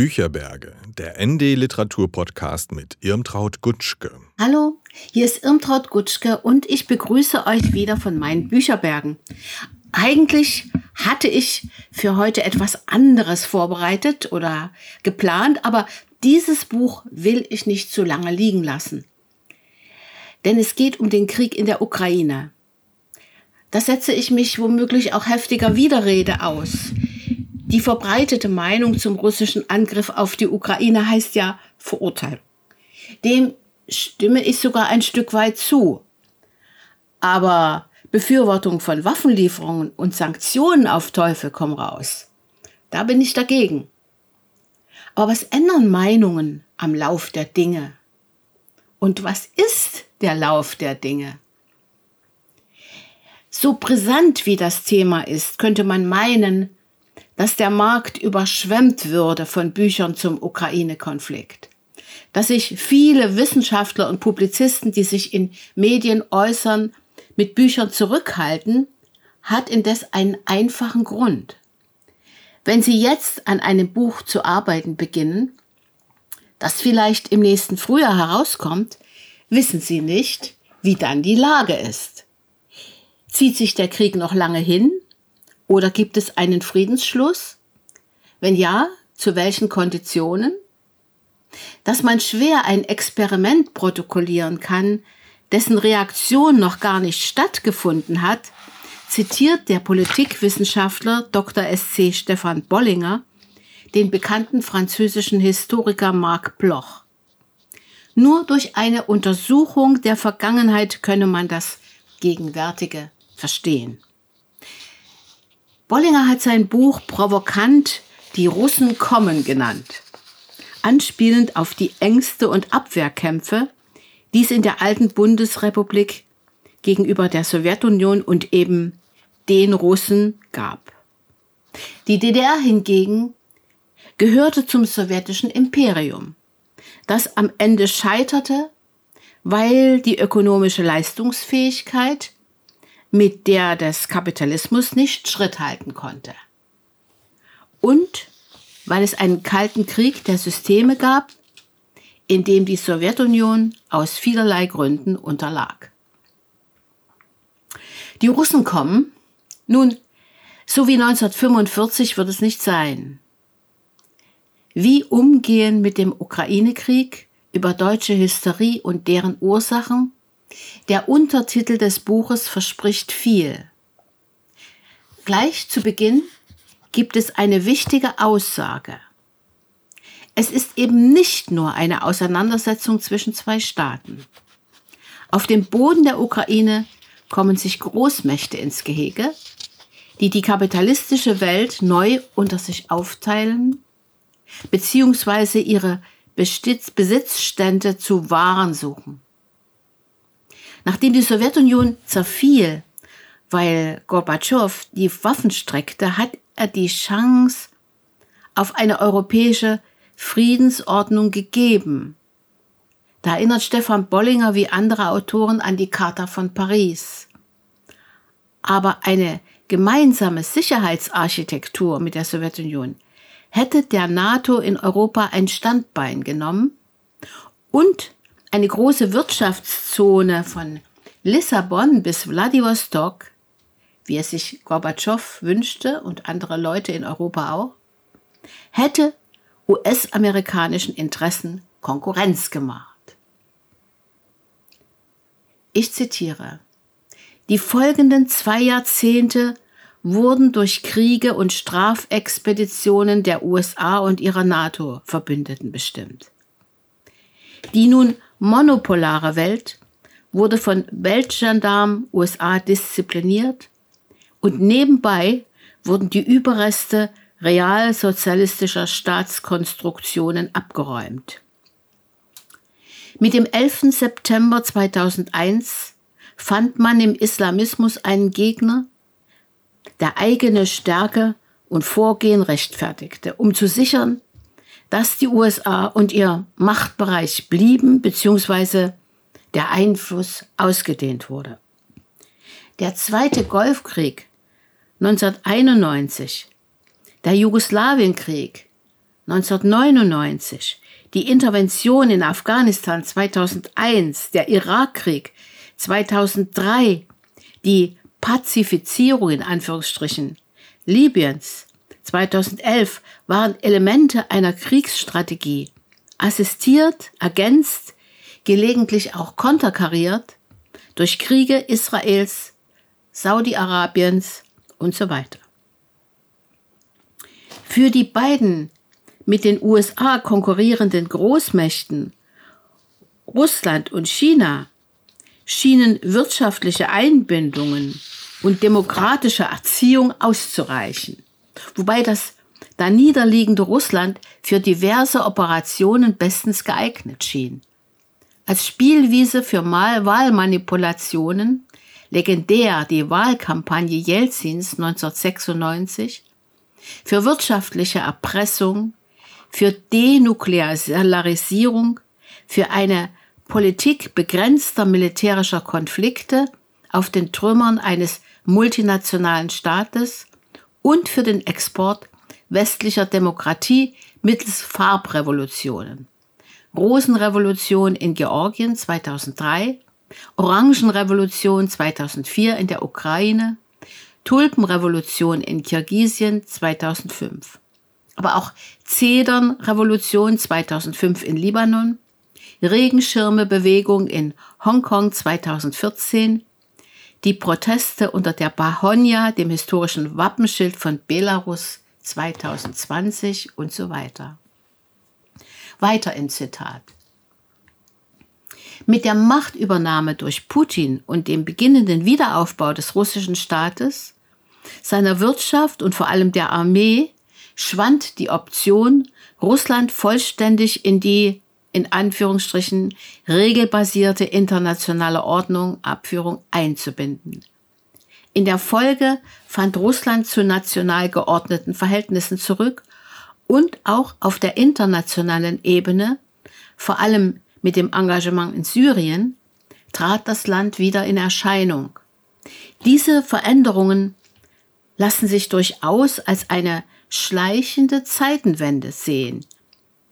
Bücherberge, der ND Literatur Podcast mit Irmtraut Gutschke. Hallo, hier ist Irmtraut Gutschke und ich begrüße euch wieder von meinen Bücherbergen. Eigentlich hatte ich für heute etwas anderes vorbereitet oder geplant, aber dieses Buch will ich nicht zu lange liegen lassen. Denn es geht um den Krieg in der Ukraine. Da setze ich mich womöglich auch heftiger Widerrede aus. Die verbreitete Meinung zum russischen Angriff auf die Ukraine heißt ja Verurteilung. Dem stimme ich sogar ein Stück weit zu. Aber Befürwortung von Waffenlieferungen und Sanktionen auf Teufel komm raus. Da bin ich dagegen. Aber was ändern Meinungen am Lauf der Dinge? Und was ist der Lauf der Dinge? So brisant wie das Thema ist, könnte man meinen, dass der Markt überschwemmt würde von Büchern zum Ukraine-Konflikt. Dass sich viele Wissenschaftler und Publizisten, die sich in Medien äußern, mit Büchern zurückhalten, hat indes einen einfachen Grund. Wenn Sie jetzt an einem Buch zu arbeiten beginnen, das vielleicht im nächsten Frühjahr herauskommt, wissen Sie nicht, wie dann die Lage ist. Zieht sich der Krieg noch lange hin oder gibt es einen Friedensschluss? Wenn ja, zu welchen Konditionen? Dass man schwer ein Experiment protokollieren kann, dessen Reaktion noch gar nicht stattgefunden hat, zitiert der Politikwissenschaftler Dr. SC Stefan Bollinger den bekannten französischen Historiker Marc Bloch. Nur durch eine Untersuchung der Vergangenheit könne man das Gegenwärtige verstehen. Bollinger hat sein Buch provokant Die Russen kommen genannt, anspielend auf die Ängste und Abwehrkämpfe, die es in der alten Bundesrepublik gegenüber der Sowjetunion und eben den Russen gab. Die DDR hingegen gehörte zum sowjetischen Imperium, das am Ende scheiterte, weil die ökonomische Leistungsfähigkeit mit der des Kapitalismus nicht Schritt halten konnte. Und weil es einen kalten Krieg der Systeme gab, in dem die Sowjetunion aus vielerlei Gründen unterlag. Die Russen kommen, nun, so wie 1945 wird es nicht sein. Wie umgehen mit dem Ukraine-Krieg, über deutsche Hysterie und deren Ursachen der Untertitel des Buches verspricht viel. Gleich zu Beginn gibt es eine wichtige Aussage. Es ist eben nicht nur eine Auseinandersetzung zwischen zwei Staaten. Auf dem Boden der Ukraine kommen sich Großmächte ins Gehege, die die kapitalistische Welt neu unter sich aufteilen, beziehungsweise ihre Besitzstände zu wahren suchen. Nachdem die Sowjetunion zerfiel, weil Gorbatschow die Waffen streckte, hat er die Chance auf eine europäische Friedensordnung gegeben. Da erinnert Stefan Bollinger wie andere Autoren an die Charta von Paris. Aber eine gemeinsame Sicherheitsarchitektur mit der Sowjetunion hätte der NATO in Europa ein Standbein genommen und eine große Wirtschaftszone von Lissabon bis Wladiwostok, wie es sich Gorbatschow wünschte und andere Leute in Europa auch, hätte US-amerikanischen Interessen Konkurrenz gemacht. Ich zitiere. Die folgenden zwei Jahrzehnte wurden durch Kriege und Strafexpeditionen der USA und ihrer NATO-Verbündeten bestimmt. Die nun monopolare Welt wurde von Weltgendarmen USA diszipliniert und nebenbei wurden die Überreste realsozialistischer Staatskonstruktionen abgeräumt. Mit dem 11. September 2001 fand man im Islamismus einen Gegner, der eigene Stärke und Vorgehen rechtfertigte, um zu sichern, dass die USA und ihr Machtbereich blieben bzw. der Einfluss ausgedehnt wurde. Der Zweite Golfkrieg 1991, der Jugoslawienkrieg 1999, die Intervention in Afghanistan 2001, der Irakkrieg 2003, die Pazifizierung in Anführungsstrichen Libyens 2011 waren Elemente einer Kriegsstrategie, assistiert, ergänzt, gelegentlich auch konterkariert durch Kriege Israels, Saudi-Arabiens und so weiter. Für die beiden mit den USA konkurrierenden Großmächten Russland und China schienen wirtschaftliche Einbindungen und demokratische Erziehung auszureichen, wobei das da niederliegende Russland für diverse Operationen bestens geeignet schien. Als Spielwiese für Wahlmanipulationen, legendär die Wahlkampagne Jelzins 1996, für wirtschaftliche Erpressung, für Denuklearisierung, für eine Politik begrenzter militärischer Konflikte auf den Trümmern eines multinationalen Staates und für den Export westlicher Demokratie mittels Farbrevolutionen. Rosenrevolution in Georgien 2003, Orangenrevolution 2004 in der Ukraine, Tulpenrevolution in Kirgisien 2005. Aber auch Zedernrevolution 2005 in Libanon, Regenschirmebewegung in Hongkong 2014, die Proteste unter der Bahonja, dem historischen Wappenschild von Belarus 2020 und so weiter. Weiter im Zitat. Mit der Machtübernahme durch Putin und dem beginnenden Wiederaufbau des russischen Staates, seiner Wirtschaft und vor allem der Armee schwand die Option, Russland vollständig in die in Anführungsstrichen regelbasierte internationale Ordnung, Abführung einzubinden. In der Folge fand Russland zu national geordneten Verhältnissen zurück und auch auf der internationalen Ebene, vor allem mit dem Engagement in Syrien, trat das Land wieder in Erscheinung. Diese Veränderungen lassen sich durchaus als eine schleichende Zeitenwende sehen,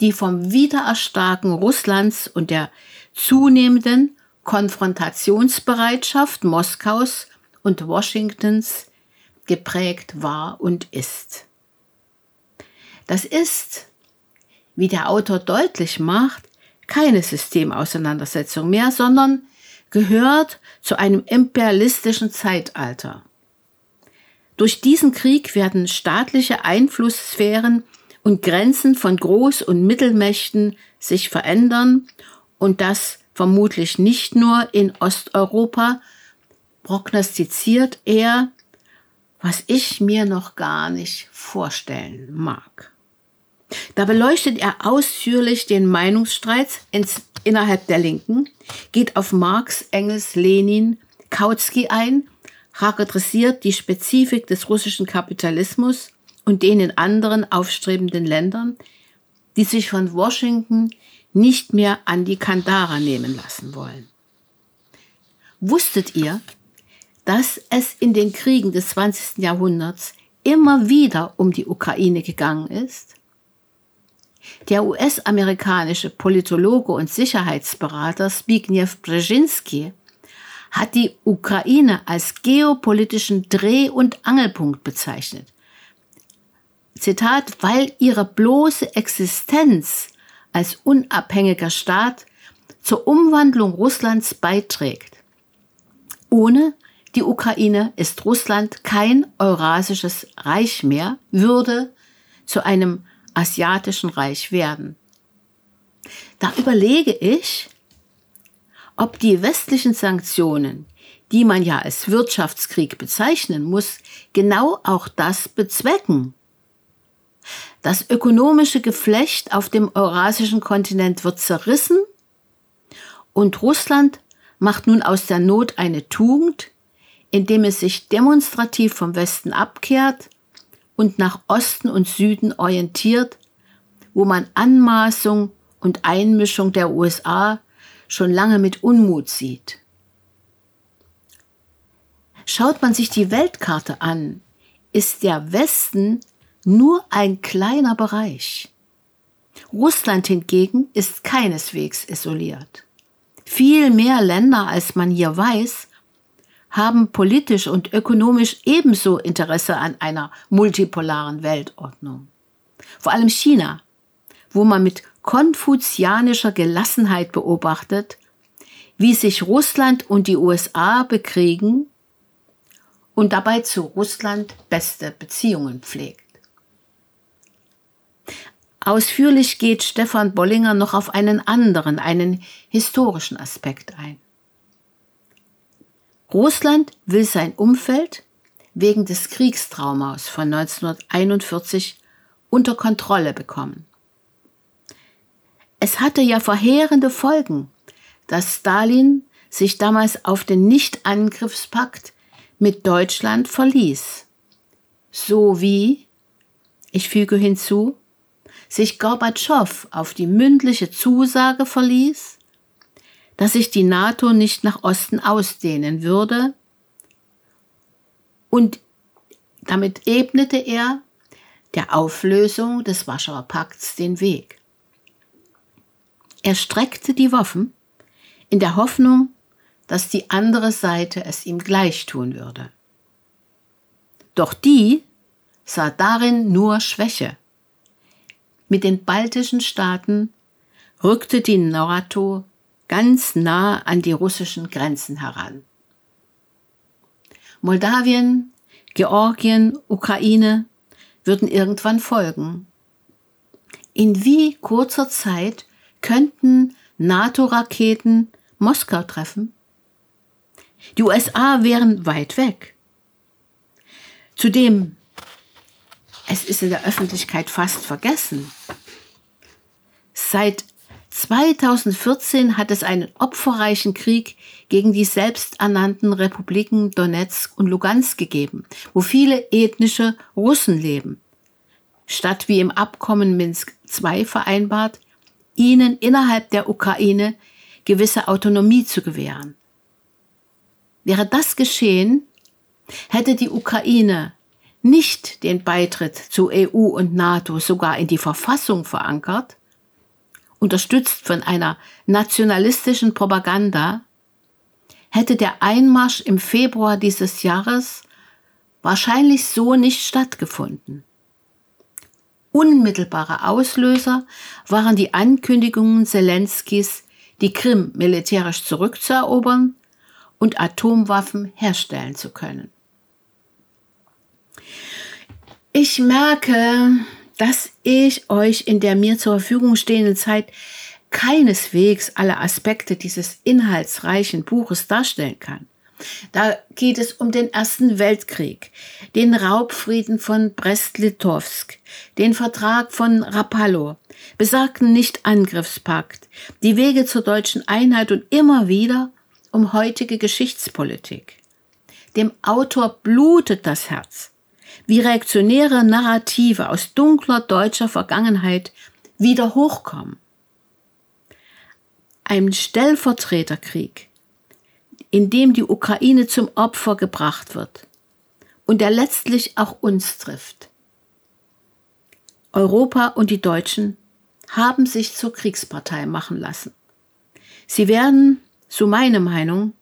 die vom Wiedererstarken Russlands und der zunehmenden Konfrontationsbereitschaft Moskaus und Washingtons geprägt war und ist. Das ist, wie der Autor deutlich macht, keine Systemauseinandersetzung mehr, sondern gehört zu einem imperialistischen Zeitalter. Durch diesen Krieg werden staatliche Einflusssphären und Grenzen von Groß- und Mittelmächten sich verändern und das vermutlich nicht nur in Osteuropa, prognostiziert er, was ich mir noch gar nicht vorstellen mag. Da beleuchtet er ausführlich den Meinungsstreit ins, innerhalb der Linken, geht auf Marx, Engels, Lenin, Kautsky ein, charakterisiert die Spezifik des russischen Kapitalismus und den in anderen aufstrebenden Ländern, die sich von Washington nicht mehr an die Kandara nehmen lassen wollen. Wusstet ihr, dass es in den Kriegen des 20. Jahrhunderts immer wieder um die Ukraine gegangen ist? Der US-amerikanische Politologe und Sicherheitsberater Zbigniew Brzezinski hat die Ukraine als geopolitischen Dreh- und Angelpunkt bezeichnet Zitat, weil ihre bloße Existenz als unabhängiger Staat zur Umwandlung Russlands beiträgt. Ohne die Ukraine ist Russland kein eurasisches Reich mehr, würde zu einem asiatischen Reich werden. Da überlege ich, ob die westlichen Sanktionen, die man ja als Wirtschaftskrieg bezeichnen muss, genau auch das bezwecken. Das ökonomische Geflecht auf dem eurasischen Kontinent wird zerrissen und Russland macht nun aus der Not eine Tugend, indem es sich demonstrativ vom Westen abkehrt und nach Osten und Süden orientiert, wo man Anmaßung und Einmischung der USA schon lange mit Unmut sieht. Schaut man sich die Weltkarte an, ist der Westen nur ein kleiner Bereich. Russland hingegen ist keineswegs isoliert. Viel mehr Länder, als man hier weiß, haben politisch und ökonomisch ebenso Interesse an einer multipolaren Weltordnung. Vor allem China, wo man mit konfuzianischer Gelassenheit beobachtet, wie sich Russland und die USA bekriegen und dabei zu Russland beste Beziehungen pflegt. Ausführlich geht Stefan Bollinger noch auf einen anderen, einen historischen Aspekt ein. Russland will sein Umfeld wegen des Kriegstraumas von 1941 unter Kontrolle bekommen. Es hatte ja verheerende Folgen, dass Stalin sich damals auf den Nichtangriffspakt mit Deutschland verließ. So wie, ich füge hinzu, sich Gorbatschow auf die mündliche Zusage verließ, dass sich die NATO nicht nach Osten ausdehnen würde und damit ebnete er der Auflösung des Warschauer Pakts den Weg. Er streckte die Waffen in der Hoffnung, dass die andere Seite es ihm gleich tun würde. Doch die sah darin nur Schwäche. Mit den baltischen Staaten rückte die NATO ganz nah an die russischen Grenzen heran. Moldawien, Georgien, Ukraine würden irgendwann folgen. In wie kurzer Zeit könnten NATO-Raketen Moskau treffen? Die USA wären weit weg. Zudem, es ist in der Öffentlichkeit fast vergessen. Seit 2014 hat es einen opferreichen Krieg gegen die selbsternannten Republiken Donetsk und Lugansk gegeben, wo viele ethnische Russen leben. Statt wie im Abkommen Minsk II vereinbart, ihnen innerhalb der Ukraine gewisse Autonomie zu gewähren. Wäre das geschehen, hätte die Ukraine nicht den Beitritt zu EU und NATO sogar in die Verfassung verankert, unterstützt von einer nationalistischen Propaganda, hätte der Einmarsch im Februar dieses Jahres wahrscheinlich so nicht stattgefunden. Unmittelbare Auslöser waren die Ankündigungen Zelenskis, die Krim militärisch zurückzuerobern und Atomwaffen herstellen zu können. Ich merke, dass ich euch in der mir zur Verfügung stehenden Zeit keineswegs alle Aspekte dieses inhaltsreichen Buches darstellen kann. Da geht es um den Ersten Weltkrieg, den Raubfrieden von Brest-Litovsk, den Vertrag von Rapallo, besagten Nichtangriffspakt, die Wege zur deutschen Einheit und immer wieder um heutige Geschichtspolitik. Dem Autor blutet das Herz, wie reaktionäre Narrative aus dunkler deutscher Vergangenheit wieder hochkommen. Ein Stellvertreterkrieg, in dem die Ukraine zum Opfer gebracht wird und der letztlich auch uns trifft. Europa und die Deutschen haben sich zur Kriegspartei machen lassen. Sie werden so meine Meinung,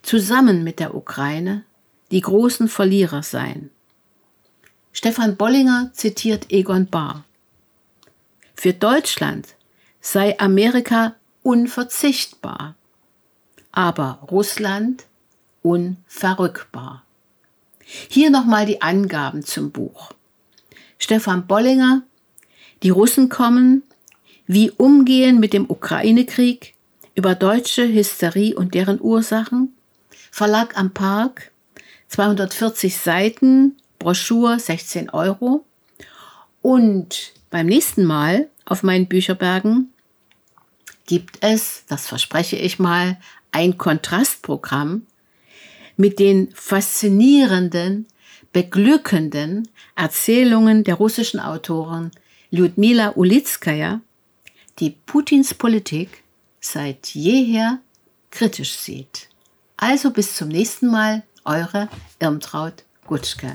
zusammen mit der Ukraine die großen Verlierer sein. Stefan Bollinger zitiert Egon Bahr. Für Deutschland sei Amerika unverzichtbar, aber Russland unverrückbar. Hier nochmal die Angaben zum Buch. Stefan Bollinger, die Russen kommen, wie umgehen mit dem Ukraine-Krieg, über deutsche Hysterie und deren Ursachen. Verlag am Park, 240 Seiten, Broschur 16 Euro. Und beim nächsten Mal auf meinen Bücherbergen gibt es, das verspreche ich mal, ein Kontrastprogramm mit den faszinierenden, beglückenden Erzählungen der russischen Autorin Lyudmila Ulitskaya, die Putins Politik seit jeher kritisch sieht. Also bis zum nächsten Mal, eure Irmtraut Gutschke.